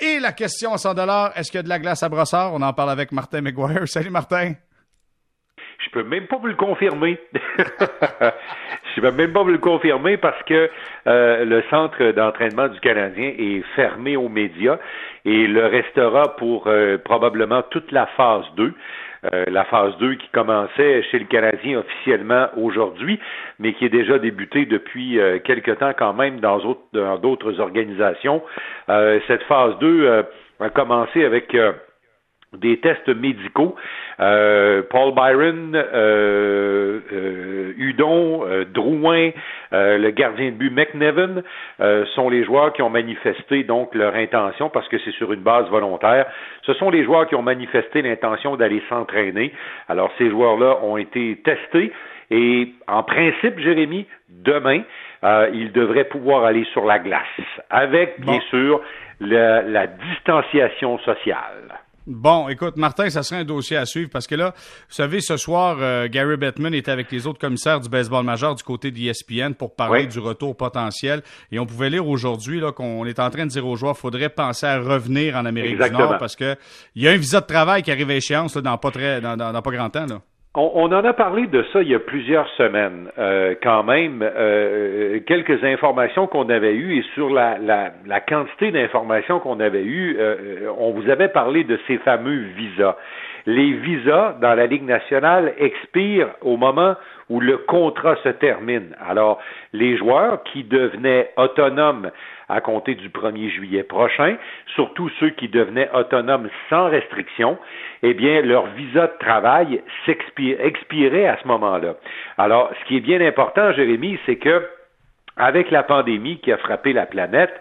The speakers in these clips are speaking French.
Et la question à 100 est-ce qu'il y a de la glace à brossard? On en parle avec Martin McGuire. Salut Martin. Je peux même pas vous le confirmer. je peux même pas vous le confirmer parce que euh, le centre d'entraînement du Canadien est fermé aux médias et le restera pour euh, probablement toute la phase 2. Euh, la phase 2 qui commençait chez le Canadien officiellement aujourd'hui, mais qui est déjà débutée depuis quelque temps quand même dans d'autres organisations. cette phase 2 a commencé avec des tests médicaux. Euh, Paul Byron, euh, euh, Udon, Drouin, le gardien de but McNevin sont les joueurs qui ont manifesté donc leur intention parce que c'est sur une base volontaire. Ce sont les joueurs qui ont manifesté l'intention d'aller s'entraîner. Alors ces joueurs-là ont été testés et en principe, Jérémy, demain, ils devraient pouvoir aller sur la glace avec bien sûr la distanciation sociale. Bon, écoute, Martin, ça serait un dossier à suivre parce que là, vous savez, ce soir, euh, Gary Bettman est avec les autres commissaires du baseball majeur du côté de l'ESPN pour parler du retour potentiel. Et on pouvait lire aujourd'hui là qu'on est en train de dire aux joueurs, faudrait penser à revenir en Amérique du Nord parce que il y a un visa de travail qui arrive à échéance dans pas très, dans, dans pas grand temps là. On, en a parlé de ça il y a plusieurs semaines, euh, quand même. Euh, quelques informations qu'on avait eues et sur la, la, quantité d'informations qu'on avait eues, euh, on vous avait parlé de ces fameux visas. Les visas dans la Ligue nationale expirent au moment où le contrat se termine. Alors, les joueurs qui devenaient autonomes à compter du 1er juillet prochain, surtout ceux qui devenaient autonomes sans restriction, eh bien, leur visa de travail expirait à ce moment-là. Alors, ce qui est bien important, Jérémy, c'est que avec la pandémie qui a frappé la planète,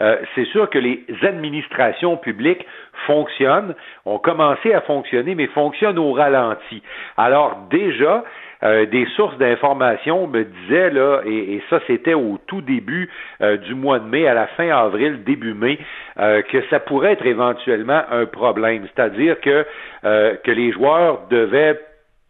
euh, c'est sûr que les administrations publiques fonctionnent, ont commencé à fonctionner, mais fonctionnent au ralenti. Alors déjà, euh, des sources d'information me disaient, là, et, ça c'était au tout début euh, du mois de mai, à la fin avril, début mai, que ça pourrait être éventuellement un problème. C'est-à-dire que, que les joueurs devaient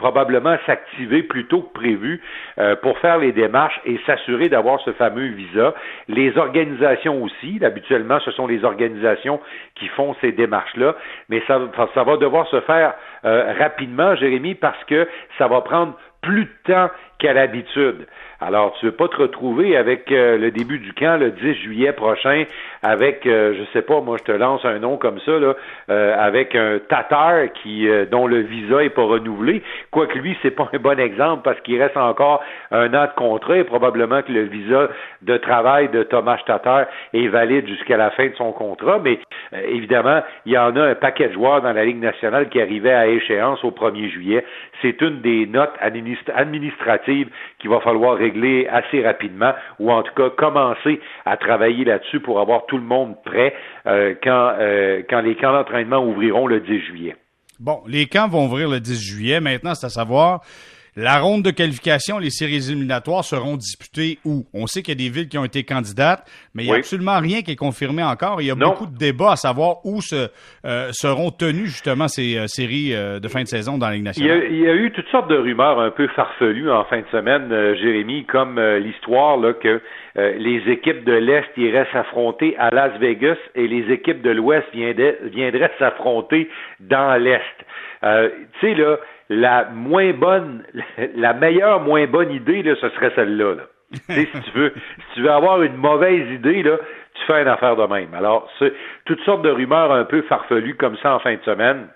probablement s'activer plus tôt que prévu euh, pour faire les démarches et s'assurer d'avoir ce fameux visa. Les organisations aussi, habituellement, ce sont les organisations qui font ces démarches-là, mais ça, va devoir se faire euh, rapidement, Jérémy, parce que ça va prendre plus de temps qu'à l'habitude. Alors, tu ne veux pas te retrouver avec euh, le début du camp le 10 juillet prochain avec, euh, je sais pas, moi je te lance un nom comme ça, là, euh, avec un Tatar qui dont le visa est pas renouvelé. Quoique lui, c'est pas un bon exemple parce qu'il reste encore un an de contrat et probablement que le visa de travail de Thomas Tatar est valide jusqu'à la fin de son contrat. Mais évidemment, il y en a un paquet de joueurs dans la Ligue nationale qui arrivaient à échéance au 1er juillet. C'est une des notes administratives qu'il va falloir régler assez rapidement, ou en tout cas commencer à travailler là-dessus pour avoir tout le monde prêt euh, quand, euh, quand les camps d'entraînement ouvriront le 10 juillet. Bon, les camps vont ouvrir le 10 juillet. Maintenant, c'est à savoir la ronde de qualification, les séries éliminatoires seront disputées où? On sait qu'il y a des villes qui ont été candidates, mais il n'y a absolument rien qui est confirmé encore. Il y a beaucoup de débats à savoir où se, euh, seront tenues justement ces euh, séries euh, de fin de saison dans la Ligue nationale. Il y, a, eu toutes sortes de rumeurs un peu farfelues en fin de semaine, Jérémy, comme l'histoire là, que les équipes de l'Est iraient s'affronter à Las Vegas et les équipes de l'Ouest viendraient s'affronter dans l'Est. tu sais, là, la moins bonne, la meilleure moins bonne idée, là, ce serait celle-là. si tu veux, si tu veux avoir une mauvaise idée, là, tu fais une affaire de même. Alors, c'est toutes sortes de rumeurs un peu farfelues comme ça en fin de semaine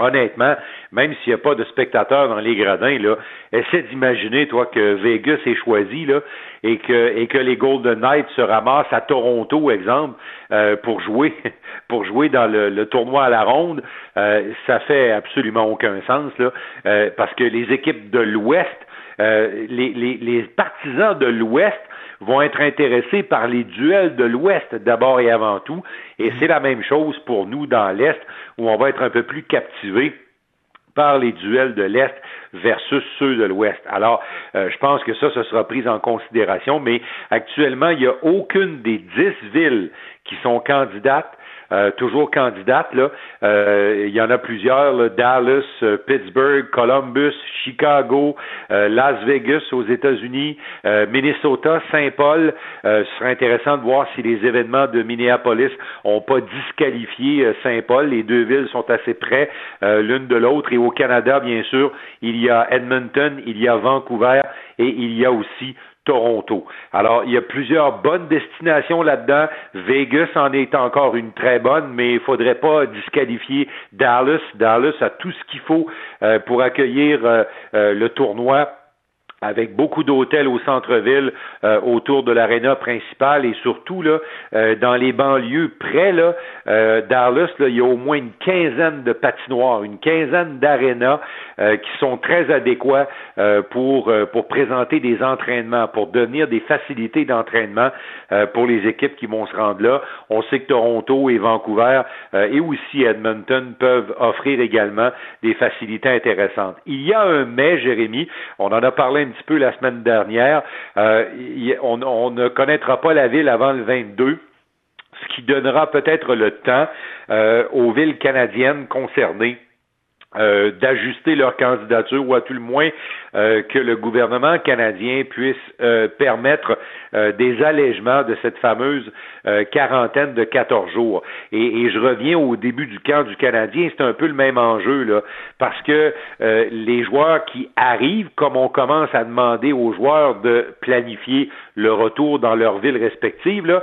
honnêtement, même s'il n'y a pas de spectateurs dans les gradins, là, essaie d'imaginer, toi, que Vegas est choisi, là, et que, et que les Golden Knights se ramassent à Toronto, exemple, euh, pour jouer, pour jouer dans le, tournoi à la ronde, euh, ça fait absolument aucun sens, là, euh, parce que les équipes de l'Ouest, les, les, les partisans de l'Ouest vont être intéressés par les duels de l'Ouest d'abord et avant tout. Et c'est la même chose pour nous dans l'Est, où on va être un peu plus captivés par les duels de l'Est versus ceux de l'Ouest. Alors, euh, je pense que ça, ce sera pris en considération, mais actuellement, il n'y a aucune des dix villes qui sont candidates toujours candidates. Là. il y en a plusieurs, Dallas, Pittsburgh, Columbus, Chicago, Las Vegas aux États-Unis, Minnesota, Saint-Paul. ce serait intéressant de voir si les événements de Minneapolis n'ont pas disqualifié Saint-Paul. Les deux villes sont assez près l'une de l'autre. Et au Canada, bien sûr, il y a Edmonton, il y a Vancouver et il y a aussi Toronto. Alors, il y a plusieurs bonnes destinations là-dedans. Vegas en est encore une très bonne, mais il faudrait pas disqualifier Dallas. Dallas a tout ce qu'il faut euh, pour accueillir euh, euh, le tournoi avec beaucoup d'hôtels au centre-ville euh, autour de l'aréna principale et surtout là euh, dans les banlieues près là euh, là, il y a au moins une quinzaine de patinoires, une quinzaine d'arénas qui sont très adéquats pour pour présenter des entraînements, pour devenir des facilités d'entraînement pour les équipes qui vont se rendre là. On sait que Toronto et Vancouver et aussi Edmonton peuvent offrir également des facilités intéressantes. Il y a un mais, Jérémy, on en a parlé un petit peu la semaine dernière. Euh, on, ne connaîtra pas la ville avant le 22 ce qui donnera peut-être le temps euh, aux villes canadiennes concernées euh, d'ajuster leur candidature ou à tout le moins euh, que le gouvernement canadien puisse euh, permettre des allègements de cette fameuse quarantaine de 14 jours. Et, je reviens au début du camp du Canadien, c'est un peu le même enjeu là, parce que les joueurs qui arrivent, comme on commence à demander aux joueurs de planifier le retour dans leur ville respective, là,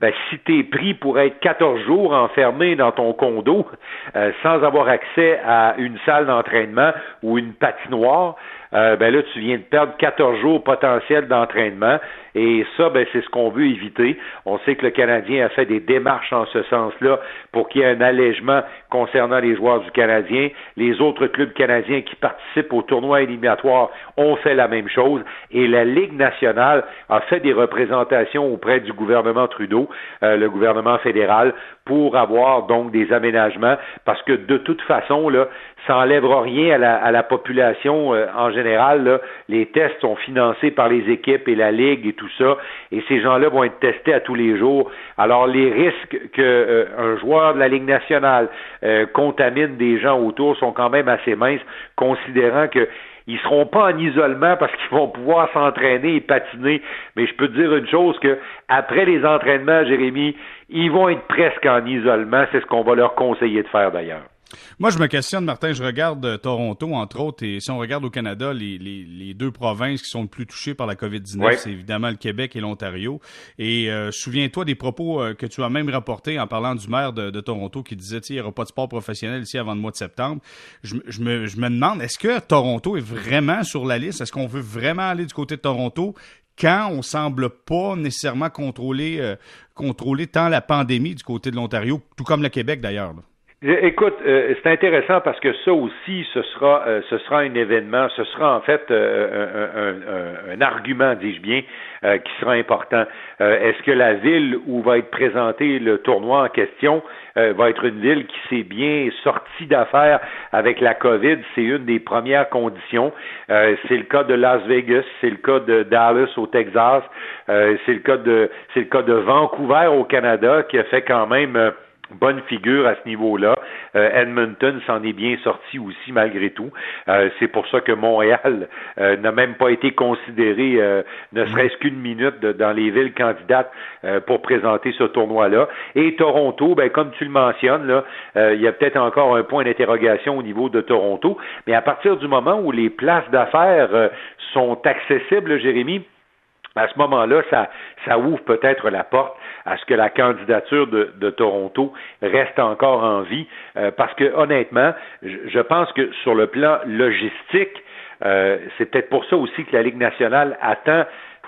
ben, si tu pris pour être 14 jours enfermé dans ton condo euh, sans avoir accès à une salle d'entraînement ou une patinoire, euh, ben là, tu viens de perdre 14 jours potentiels d'entraînement. Et ça, ben, c'est ce qu'on veut éviter. On sait que le Canadien a fait des démarches en ce sens-là pour qu'il y ait un allègement concernant les joueurs du Canadien. Les autres clubs canadiens qui participent au tournoi éliminatoire ont fait la même chose. Et la Ligue nationale a fait des représentations auprès du gouvernement Trudeau, euh, le gouvernement fédéral, pour avoir donc des aménagements, parce que de toute façon, là, ça n'enlèvera rien à la, à la population euh, en général. Là. Les tests sont financés par les équipes et la Ligue et tout ça, et ces gens-là vont être testés à tous les jours. Alors les risques qu'un euh, joueur de la Ligue nationale euh, contamine des gens autour sont quand même assez minces, considérant que ils seront pas en isolement parce qu'ils vont pouvoir s'entraîner et patiner. Mais je peux te dire une chose que après les entraînements, Jérémy, ils vont être presque en isolement. C'est ce qu'on va leur conseiller de faire d'ailleurs. Moi, je me questionne, Martin, je regarde euh, Toronto, entre autres, et si on regarde au Canada, les, les, les deux provinces qui sont le plus touchées par la COVID-19, c'est évidemment le Québec et l'Ontario. Et euh, souviens-toi des propos euh, que tu as même rapportés en parlant du maire de, Toronto qui disait, il n'y aura pas de sport professionnel ici avant le mois de septembre. Je, me, je me demande, est-ce que Toronto est vraiment sur la liste? Est-ce qu'on veut vraiment aller du côté de Toronto quand on semble pas nécessairement contrôler, contrôler tant la pandémie du côté de l'Ontario, tout comme le Québec d'ailleurs? Écoute, euh, c'est intéressant parce que ça aussi, ce sera, euh, ce sera un événement, ce sera en fait euh, un, argument, dis-je bien, qui sera important. Est-ce que la ville où va être présenté le tournoi en question va être une ville qui s'est bien sortie d'affaires avec la COVID? C'est une des premières conditions. c'est le cas de Las Vegas, c'est le cas de Dallas au Texas, c'est le cas de, c'est le cas de Vancouver au Canada qui a fait quand même bonne figure à ce niveau-là. Euh, Edmonton s'en est bien sorti aussi malgré tout. Euh, c'est pour ça que Montréal euh, n'a même pas été considéré, ne serait-ce qu'une minute dans les villes candidates pour présenter ce tournoi-là. Et Toronto, ben, comme tu le mentionnes, là, il y a peut-être encore un point d'interrogation au niveau de Toronto, mais à partir du moment où les places d'affaires sont accessibles, Jérémy, à ce moment-là, ça, ça ouvre peut-être la porte à ce que la candidature de, de Toronto reste encore en vie, euh, parce que honnêtement, je, pense que sur le plan logistique, euh, c'est peut-être pour ça aussi que la Ligue nationale attend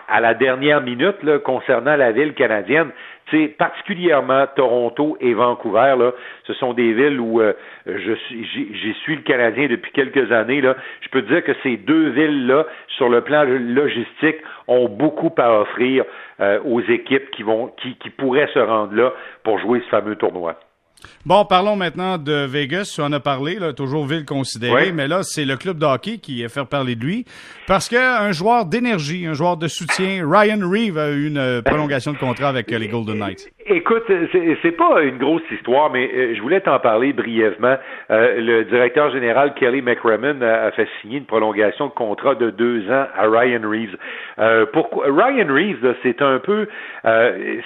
à la dernière minute concernant la ville canadienne. C'est particulièrement Toronto et Vancouver, ce sont des villes où euh, je suis, j'y suis le Canadien depuis quelques années. Je peux dire que ces deux villes-là, sur le plan logistique, ont beaucoup à offrir euh, aux équipes qui vont, qui, qui pourraient se rendre là pour jouer ce fameux tournoi. Bon, parlons maintenant de Vegas. Tu en as parlé, là, toujours ville considérée, mais là, c'est le club de hockey qui a fait parler de lui parce qu'un joueur d'énergie, un joueur de soutien, Ryan Reeve a eu une euh, prolongation de contrat avec euh, les Golden Knights. Écoute, c'est pas une grosse histoire, mais euh, je voulais t'en parler brièvement. le directeur général Kelly McRaman a, fait signer une prolongation de contrat de deux ans à Ryan Reeves. pourquoi Ryan Reeves, c'est un peu,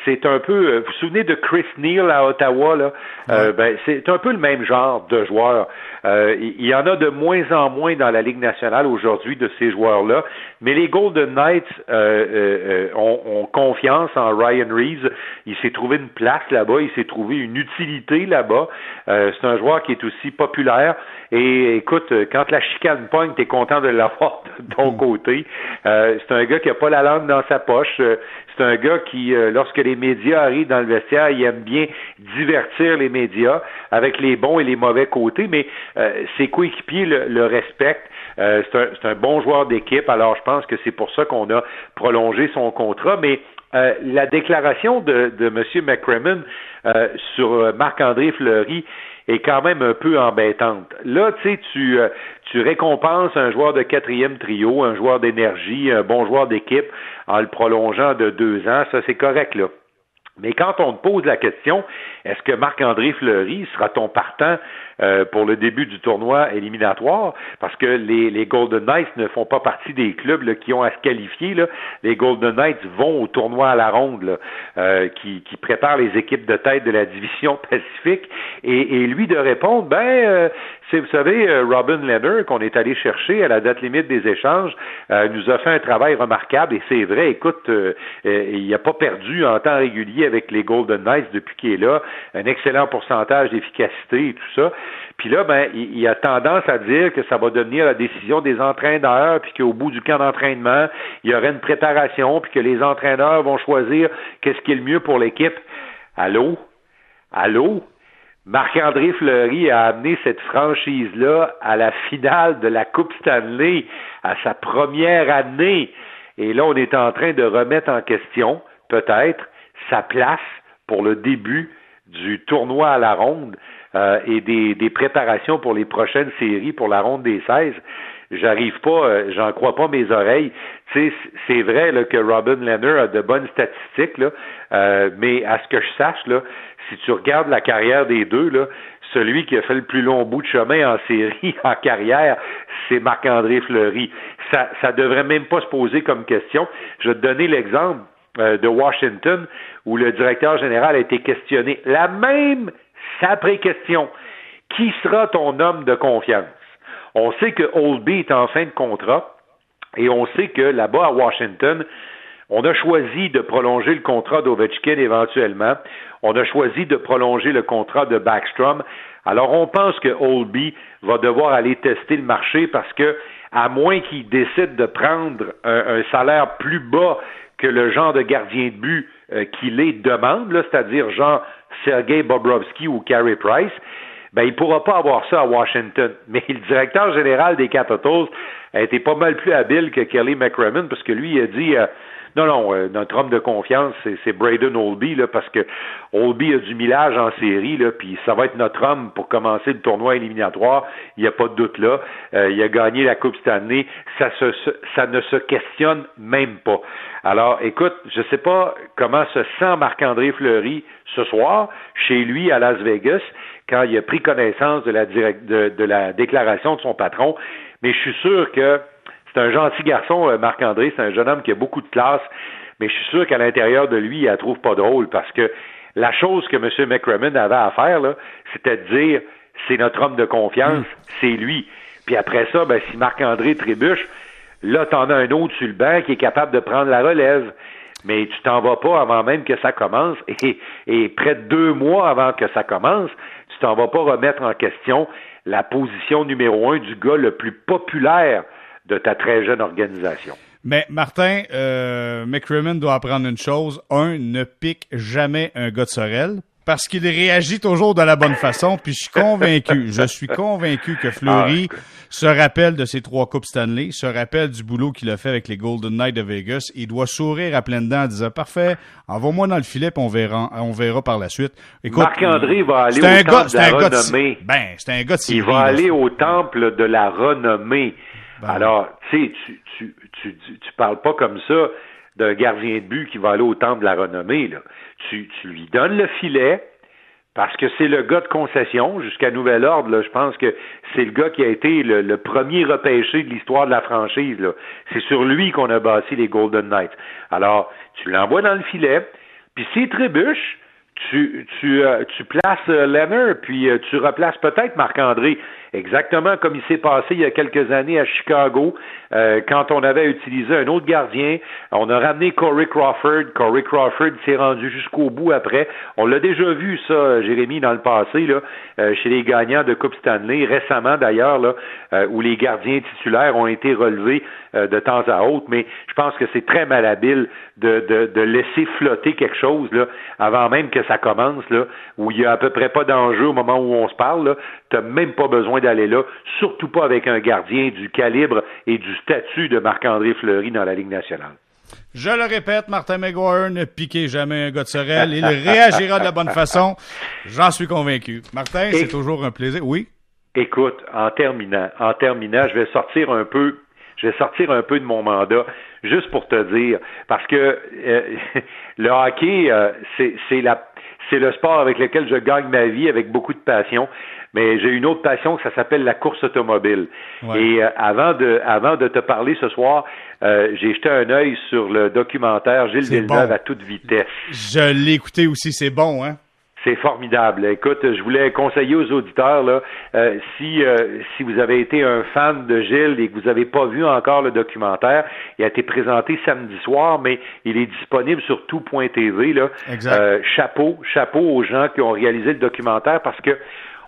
c'est un peu. Vous vous souvenez de Chris Neal à Ottawa là? Euh, ben, c'est un peu le même genre de joueur. Euh, il y en a de moins en moins dans la Ligue nationale aujourd'hui de ces joueurs-là, mais les Golden Knights euh, ont, confiance en Ryan Reeves. Il s'est trouvé une place là-bas, il s'est trouvé une utilité là-bas. c'est un joueur qui est aussi populaire. Et écoute, quand la chicane pogne, t'es content de l'avoir de ton mm. côté. c'est un gars qui a pas la langue dans sa poche. C'est un gars qui, euh, lorsque les médias arrivent dans le vestiaire, il aime bien divertir les médias avec les bons et les mauvais côtés, mais euh, ses coéquipiers le, le respectent. Euh, c'est un, bon joueur d'équipe, alors je pense que c'est pour ça qu'on a prolongé son contrat, mais la déclaration de, de M. McCrimmon sur Marc-André Fleury est quand même un peu embêtante. Là, tu sais, euh, tu récompenses un joueur de quatrième trio, un joueur d'énergie, un bon joueur d'équipe en le prolongeant de deux ans, ça c'est correct là. Mais quand on te pose la question, est-ce que Marc-André Fleury sera ton partant euh, pour le début du tournoi éliminatoire? Parce que les, Golden Knights ne font pas partie des clubs qui ont à se qualifier. Les Golden Knights vont au tournoi à la ronde euh, qui, qui prépare les équipes de tête de la division Pacifique. Et, et lui de répondre, ben, euh, c'est, vous savez, euh, Robin Leonard, qu'on est allé chercher à la date limite des échanges, nous a fait un travail remarquable. Et c'est vrai, écoute, il n'a pas perdu en temps régulier avec les Golden Knights depuis qu'il est là un excellent pourcentage d'efficacité et tout ça. Puis là, ben, il, y a tendance à dire que ça va devenir la décision des entraîneurs, puis qu'au bout du camp d'entraînement, il y aurait une préparation, puis que les entraîneurs vont choisir qu'est-ce qui est le mieux pour l'équipe. Allô? Allô? Marc-André Fleury a amené cette franchise-là à la finale de la Coupe Stanley, à sa première année. Et là, on est en train de remettre en question, peut-être, sa place pour le début du tournoi à la ronde euh, et des, préparations pour les prochaines séries pour la ronde des 16. J'arrive pas, euh, j'en crois pas mes oreilles. C'est vrai que Robin Leonard a de bonnes statistiques, euh, mais à ce que je sache, si tu regardes la carrière des deux, celui qui a fait le plus long bout de chemin en série, en carrière, c'est Marc-André Fleury. Ça, ça devrait même pas se poser comme question. Je vais te donner l'exemple de Washington où le directeur général a été questionné. La même après question. Qui sera ton homme de confiance? On sait que Oldby est en fin de contrat et on sait que là-bas à Washington, on a choisi de prolonger le contrat d'Ovechkin éventuellement. On a choisi de prolonger le contrat de Backstrom. Alors, on pense que Oldby va devoir aller tester le marché parce que, à moins qu'il décide de prendre un, salaire plus bas que le genre de gardien de but euh, qu'il est demande, c'est-à-dire genre Sergei Bobrovski ou Carey Price, ben il pourra pas avoir ça à Washington. Mais le directeur général des Capitals a été pas mal plus habile que Kelly McCrimmon parce que lui il a dit euh, non, non, euh, notre homme de confiance, c'est Braden Olby, là, parce que Olby a du millage en série, là, puis ça va être notre homme pour commencer le tournoi éliminatoire. Il n'y a pas de doute là. Euh, il a gagné la Coupe Stanley. Ça, se, ça ne se questionne même pas. Alors, écoute, je ne sais pas comment se sent Marc-André Fleury ce soir, chez lui à Las Vegas, quand il a pris connaissance de la, de, de la déclaration de son patron, mais je suis sûr que c'est un gentil garçon, euh, Marc-André, c'est un jeune homme qui a beaucoup de classe, mais je suis sûr qu'à l'intérieur de lui, il la trouve pas drôle parce que la chose que M. McCrimmon avait à faire, c'était de dire c'est notre homme de confiance, mm. c'est lui. Puis après ça, ben, si Marc-André trébuche, là, t'en as un autre sur le banc qui est capable de prendre la relève. Mais tu t'en vas pas avant même que ça commence. Et, et près de deux mois avant que ça commence, tu t'en vas pas remettre en question la position numéro un du gars le plus populaire de ta très jeune organisation. Mais Martin, euh, doit apprendre une chose. Un, ne pique jamais un gars de Sorel parce qu'il réagit toujours de la bonne façon, puis je suis convaincu, je suis convaincu que Fleury ah, se rappelle de ses trois coupes Stanley, se rappelle du boulot qu'il a fait avec les Golden Knights de Vegas, il doit sourire à pleines dents en disant parfait, envoie-moi dans le filet, puis on verra, on verra par la suite. Marc-André va aller au temple de la renommée. ben, c'est un gars de Il va aller au temple de la renommée. Ben Alors, tu sais, tu, tu, tu, tu parles pas comme ça d'un gardien de but qui va aller au temple de la renommée, là tu, lui donnes le filet parce que c'est le gars de concession jusqu'à nouvel ordre. Là, je pense que c'est le gas qui a été le, premier repêché de l'histoire de la franchise. C'est sur lui qu'on a bâti les Golden Knights. Alors, tu l'envoies dans le filet, puis s'il trébuche, tu, tu, euh, tu places euh, puis euh, tu replaces peut-être Marc-André exactement comme il s'est passé il y a quelques années à Chicago, euh, quand on avait utilisé un autre gardien. On a ramené Corey Crawford. Corey Crawford s'est rendu jusqu'au bout après. On l'a déjà vu, ça, Jérémy, dans le passé, là, euh, chez les gagnants de Coupe Stanley, récemment d'ailleurs, là, euh, où les gardiens titulaires ont été relevés de temps à autre. Mais je pense que c'est très malhabile de, de, de, laisser flotter quelque chose là, avant même que ça commence, là, où il y a à peu près pas d'enjeu au moment où on se parle. Tu n'as même pas besoin d'aller là, surtout pas avec un gardien du calibre et du statut de Marc-André Fleury dans la Ligue nationale. Je le répète, Martin McGuire ne piquez jamais un gars de Sorel. Il réagira de la bonne façon. J'en suis convaincu. Martin, c'est toujours un plaisir. Oui? Écoute, en terminant, en terminant, je vais sortir un peu, je vais sortir un peu de mon mandat, juste pour te dire, parce que euh, le hockey, euh, c'est la c'est le sport avec lequel je gagne ma vie avec beaucoup de passion. Mais j'ai une autre passion, ça s'appelle la course automobile. Et euh, avant de avant de te parler ce soir, euh, j'ai jeté un œil sur le documentaire Gilles Villeneuve à toute vitesse. Je l'ai écouté aussi, c'est bon, hein? C'est formidable. Écoute, je voulais conseiller aux auditeurs là, euh, si si vous avez été un fan de Gilles et que vous n'avez pas vu encore le documentaire, il a été présenté samedi soir, mais il est disponible sur tout.tv là. chapeau, chapeau aux gens qui ont réalisé le documentaire parce que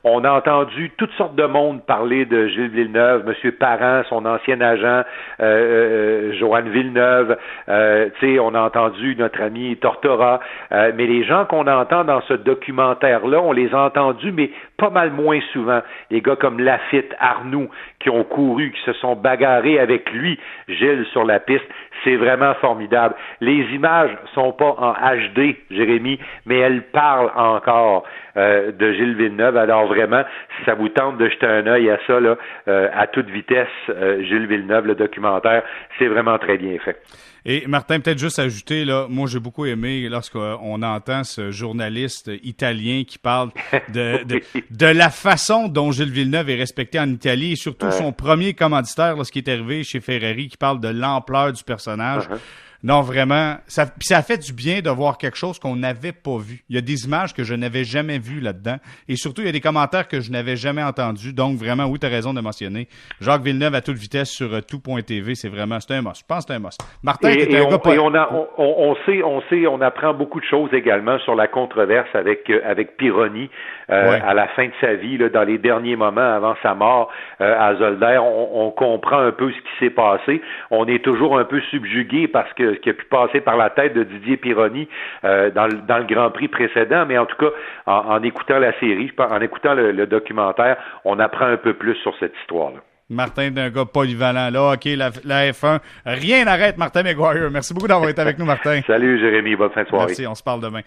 on a entendu toutes sortes de monde parler de Gilles Villeneuve, M. Parent, son ancien agent, euh, euh, Joanne Villeneuve, euh, on a entendu notre ami Tortora, euh, mais les gens qu'on entend dans ce documentaire-là, on les a entendus, mais pas mal moins souvent. Les gars comme Lafitte, Arnoux, qui ont couru, qui se sont bagarrés avec lui, Gilles, sur la piste. C'est vraiment formidable. Les images sont pas en HD, Jérémy, mais elles parlent encore euh, de Gilles Villeneuve. Alors vraiment, si ça vous tente de jeter un œil à ça, là, euh, à toute vitesse, euh, Gilles Villeneuve, le documentaire, c'est vraiment très bien fait. Et Martin, peut-être juste ajouter, là, moi j'ai beaucoup aimé lorsqu'on entend ce journaliste italien qui parle de, de, de, la façon dont Gilles Villeneuve est respecté en Italie et surtout son premier commanditaire lorsqu'il est arrivé chez Ferrari qui parle de l'ampleur du personnage. Bolsonaro. Non, vraiment, ça, ça fait du bien de voir quelque chose qu'on n'avait pas vu. Il y a des images que je n'avais jamais vues là-dedans. Et surtout, il y a des commentaires que je n'avais jamais entendus. Donc, vraiment, oui, tu as raison de mentionner. Jacques Villeneuve à toute vitesse sur euh, tout.tv, c'est vraiment, c'est un must. Je pense que c'est un must. Martin, et, un on, gars on, a, on, on, sait, on sait, on apprend beaucoup de choses également sur la controverse avec, euh, avec Pironi. Euh, à la fin de sa vie, là, dans les derniers moments avant sa mort euh, à Zolder, on, on, comprend un peu ce qui s'est passé. On est toujours un peu subjugué parce que ce qui a pu passer par la tête de Didier Pironi euh, dans, le, dans le Grand Prix précédent, mais en tout cas, en, en écoutant la série, en écoutant le, le, documentaire, on apprend un peu plus sur cette histoire-là. Martin, d'un gars polyvalent là, OK, la, la F1, rien n'arrête Martin McGuire. Merci beaucoup d'avoir été avec nous, Martin. Salut Jérémy, bonne fin de soirée. Merci, on se parle demain.